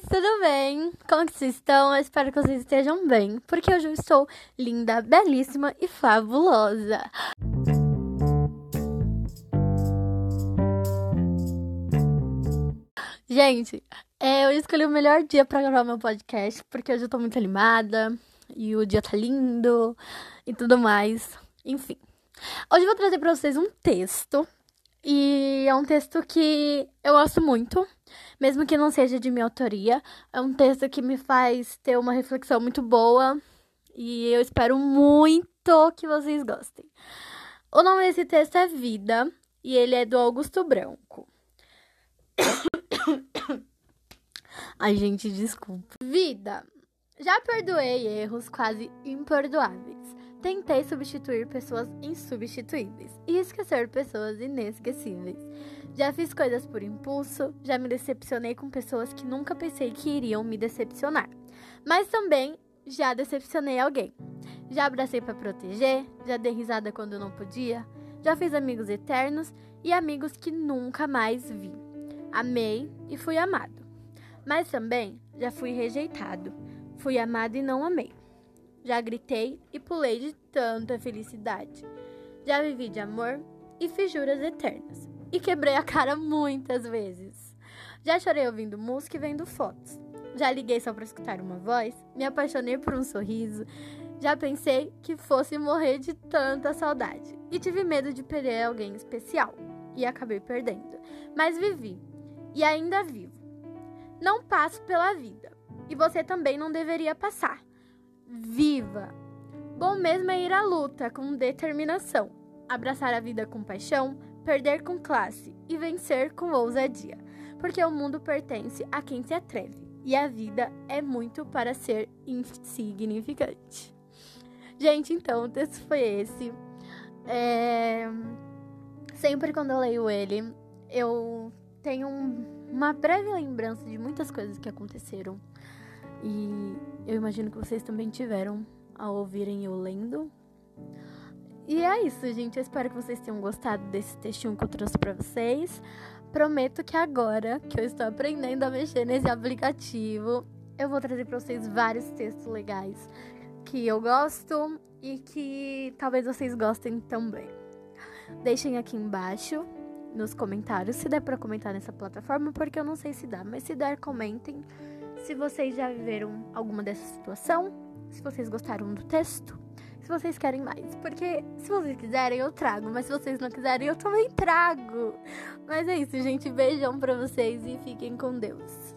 Tudo bem? Como que vocês estão? Eu espero que vocês estejam bem, porque hoje eu estou linda, belíssima e fabulosa. Gente, é, eu escolhi o melhor dia para gravar meu podcast, porque hoje eu tô muito animada e o dia tá lindo e tudo mais. Enfim, hoje eu vou trazer para vocês um texto e é um texto que eu gosto muito, mesmo que não seja de minha autoria. É um texto que me faz ter uma reflexão muito boa e eu espero muito que vocês gostem. O nome desse texto é Vida e ele é do Augusto Branco. Ai, gente, desculpa. Vida. Já perdoei erros quase imperdoáveis. Tentei substituir pessoas insubstituíveis e esquecer pessoas inesquecíveis. Já fiz coisas por impulso, já me decepcionei com pessoas que nunca pensei que iriam me decepcionar. Mas também já decepcionei alguém. Já abracei para proteger, já dei risada quando não podia, já fiz amigos eternos e amigos que nunca mais vi. Amei e fui amado. Mas também já fui rejeitado. Fui amado e não amei. Já gritei e pulei de tanta felicidade. Já vivi de amor e fiz juras eternas. E quebrei a cara muitas vezes. Já chorei ouvindo música e vendo fotos. Já liguei só para escutar uma voz, me apaixonei por um sorriso. Já pensei que fosse morrer de tanta saudade. E tive medo de perder alguém especial. E acabei perdendo. Mas vivi. E ainda vivo. Não passo pela vida. E você também não deveria passar viva. Bom mesmo é ir à luta com determinação, abraçar a vida com paixão, perder com classe e vencer com ousadia, porque o mundo pertence a quem se atreve e a vida é muito para ser insignificante. Gente, então, o texto foi esse. É... Sempre quando eu leio ele, eu tenho uma breve lembrança de muitas coisas que aconteceram e eu imagino que vocês também tiveram ao ouvirem eu lendo. E é isso, gente. Eu espero que vocês tenham gostado desse textinho que eu trouxe para vocês. Prometo que agora que eu estou aprendendo a mexer nesse aplicativo, eu vou trazer para vocês vários textos legais que eu gosto e que talvez vocês gostem também. Deixem aqui embaixo nos comentários se der para comentar nessa plataforma, porque eu não sei se dá, mas se der, comentem se vocês já viveram alguma dessa situação, se vocês gostaram do texto, se vocês querem mais. Porque se vocês quiserem, eu trago, mas se vocês não quiserem, eu também trago. Mas é isso, gente. Beijão pra vocês e fiquem com Deus.